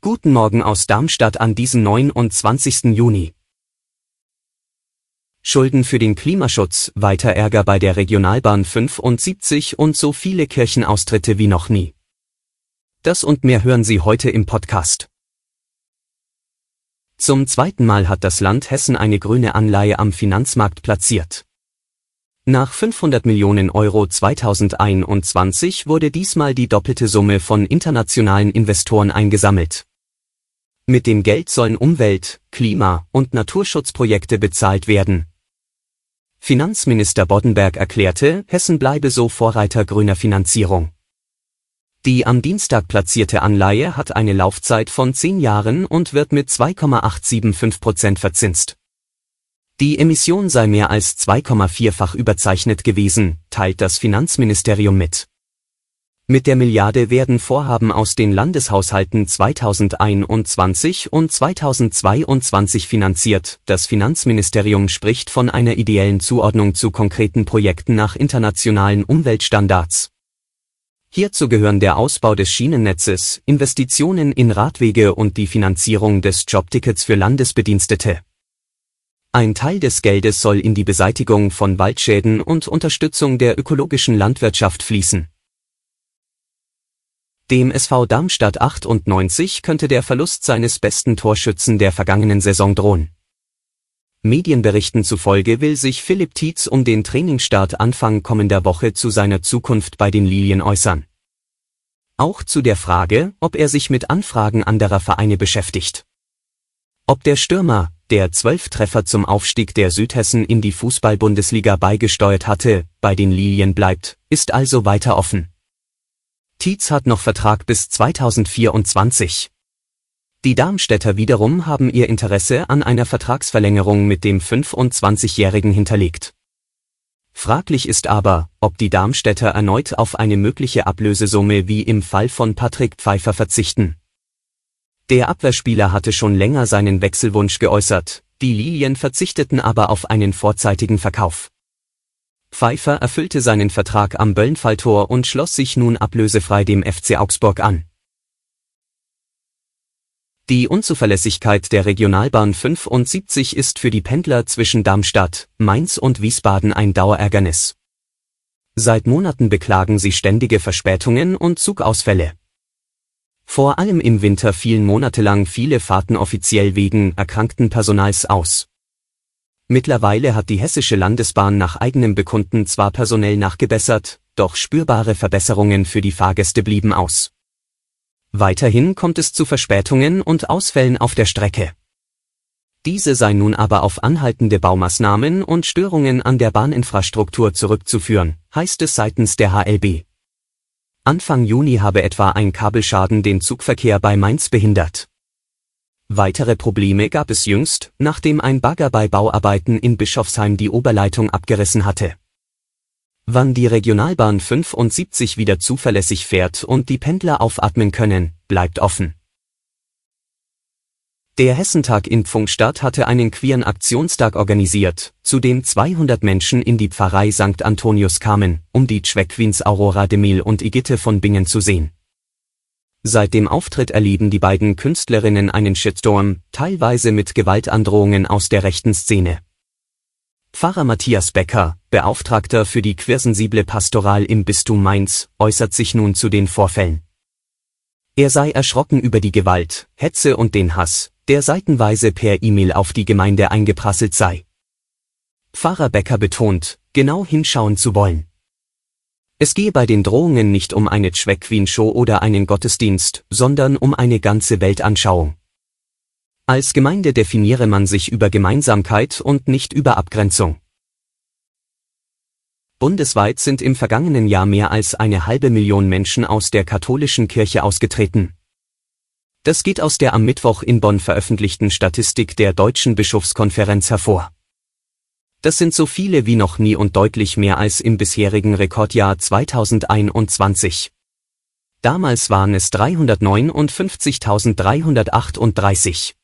Guten Morgen aus Darmstadt an diesem 29. Juni. Schulden für den Klimaschutz, weiter Ärger bei der Regionalbahn 75 und so viele Kirchenaustritte wie noch nie. Das und mehr hören Sie heute im Podcast. Zum zweiten Mal hat das Land Hessen eine grüne Anleihe am Finanzmarkt platziert. Nach 500 Millionen Euro 2021 wurde diesmal die doppelte Summe von internationalen Investoren eingesammelt. Mit dem Geld sollen Umwelt-, Klima- und Naturschutzprojekte bezahlt werden. Finanzminister Boddenberg erklärte, Hessen bleibe so Vorreiter grüner Finanzierung. Die am Dienstag platzierte Anleihe hat eine Laufzeit von 10 Jahren und wird mit 2,875 Prozent verzinst. Die Emission sei mehr als 2,4-fach überzeichnet gewesen, teilt das Finanzministerium mit. Mit der Milliarde werden Vorhaben aus den Landeshaushalten 2021 und 2022 finanziert. Das Finanzministerium spricht von einer ideellen Zuordnung zu konkreten Projekten nach internationalen Umweltstandards. Hierzu gehören der Ausbau des Schienennetzes, Investitionen in Radwege und die Finanzierung des Jobtickets für Landesbedienstete. Ein Teil des Geldes soll in die Beseitigung von Waldschäden und Unterstützung der ökologischen Landwirtschaft fließen. Dem SV Darmstadt 98 könnte der Verlust seines besten Torschützen der vergangenen Saison drohen. Medienberichten zufolge will sich Philipp Tietz um den Trainingsstart Anfang kommender Woche zu seiner Zukunft bei den Lilien äußern. Auch zu der Frage, ob er sich mit Anfragen anderer Vereine beschäftigt. Ob der Stürmer, der zwölf Treffer zum Aufstieg der Südhessen in die Fußball-Bundesliga beigesteuert hatte, bei den Lilien bleibt, ist also weiter offen. Tietz hat noch Vertrag bis 2024. Die Darmstädter wiederum haben ihr Interesse an einer Vertragsverlängerung mit dem 25-Jährigen hinterlegt. Fraglich ist aber, ob die Darmstädter erneut auf eine mögliche Ablösesumme wie im Fall von Patrick Pfeiffer verzichten. Der Abwehrspieler hatte schon länger seinen Wechselwunsch geäußert, die Lilien verzichteten aber auf einen vorzeitigen Verkauf. Pfeiffer erfüllte seinen Vertrag am Böllenfalltor und schloss sich nun ablösefrei dem FC Augsburg an. Die Unzuverlässigkeit der Regionalbahn 75 ist für die Pendler zwischen Darmstadt, Mainz und Wiesbaden ein Dauerärgernis. Seit Monaten beklagen sie ständige Verspätungen und Zugausfälle. Vor allem im Winter fielen monatelang viele Fahrten offiziell wegen erkrankten Personals aus. Mittlerweile hat die Hessische Landesbahn nach eigenem Bekunden zwar personell nachgebessert, doch spürbare Verbesserungen für die Fahrgäste blieben aus. Weiterhin kommt es zu Verspätungen und Ausfällen auf der Strecke. Diese seien nun aber auf anhaltende Baumaßnahmen und Störungen an der Bahninfrastruktur zurückzuführen, heißt es seitens der HLB. Anfang Juni habe etwa ein Kabelschaden den Zugverkehr bei Mainz behindert. Weitere Probleme gab es jüngst, nachdem ein Bagger bei Bauarbeiten in Bischofsheim die Oberleitung abgerissen hatte. Wann die Regionalbahn 75 wieder zuverlässig fährt und die Pendler aufatmen können, bleibt offen. Der Hessentag in Pfungstadt hatte einen queeren Aktionstag organisiert, zu dem 200 Menschen in die Pfarrei St. Antonius kamen, um die Queens Aurora de Mil und Igitte von Bingen zu sehen. Seit dem Auftritt erleben die beiden Künstlerinnen einen Shitstorm, teilweise mit Gewaltandrohungen aus der rechten Szene. Pfarrer Matthias Becker, Beauftragter für die queersensible Pastoral im Bistum Mainz, äußert sich nun zu den Vorfällen. Er sei erschrocken über die Gewalt, Hetze und den Hass, der seitenweise per E-Mail auf die Gemeinde eingeprasselt sei. Pfarrer Becker betont, genau hinschauen zu wollen. Es gehe bei den Drohungen nicht um eine Schweck-Queen-Show oder einen Gottesdienst, sondern um eine ganze Weltanschauung. Als Gemeinde definiere man sich über Gemeinsamkeit und nicht über Abgrenzung. Bundesweit sind im vergangenen Jahr mehr als eine halbe Million Menschen aus der katholischen Kirche ausgetreten. Das geht aus der am Mittwoch in Bonn veröffentlichten Statistik der Deutschen Bischofskonferenz hervor. Das sind so viele wie noch nie und deutlich mehr als im bisherigen Rekordjahr 2021. Damals waren es 359.338.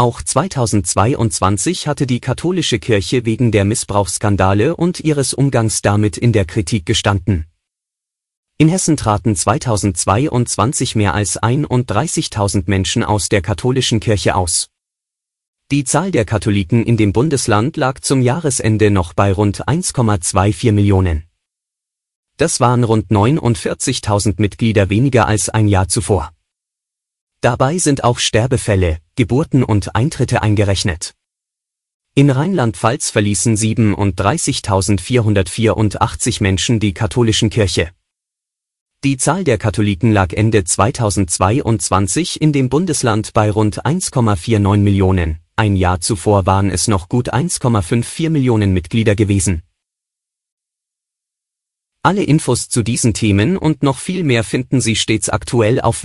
Auch 2022 hatte die katholische Kirche wegen der Missbrauchsskandale und ihres Umgangs damit in der Kritik gestanden. In Hessen traten 2022 mehr als 31.000 Menschen aus der katholischen Kirche aus. Die Zahl der Katholiken in dem Bundesland lag zum Jahresende noch bei rund 1,24 Millionen. Das waren rund 49.000 Mitglieder weniger als ein Jahr zuvor. Dabei sind auch Sterbefälle, Geburten und Eintritte eingerechnet. In Rheinland-Pfalz verließen 37.484 Menschen die katholischen Kirche. Die Zahl der Katholiken lag Ende 2022 in dem Bundesland bei rund 1,49 Millionen, ein Jahr zuvor waren es noch gut 1,54 Millionen Mitglieder gewesen. Alle Infos zu diesen Themen und noch viel mehr finden Sie stets aktuell auf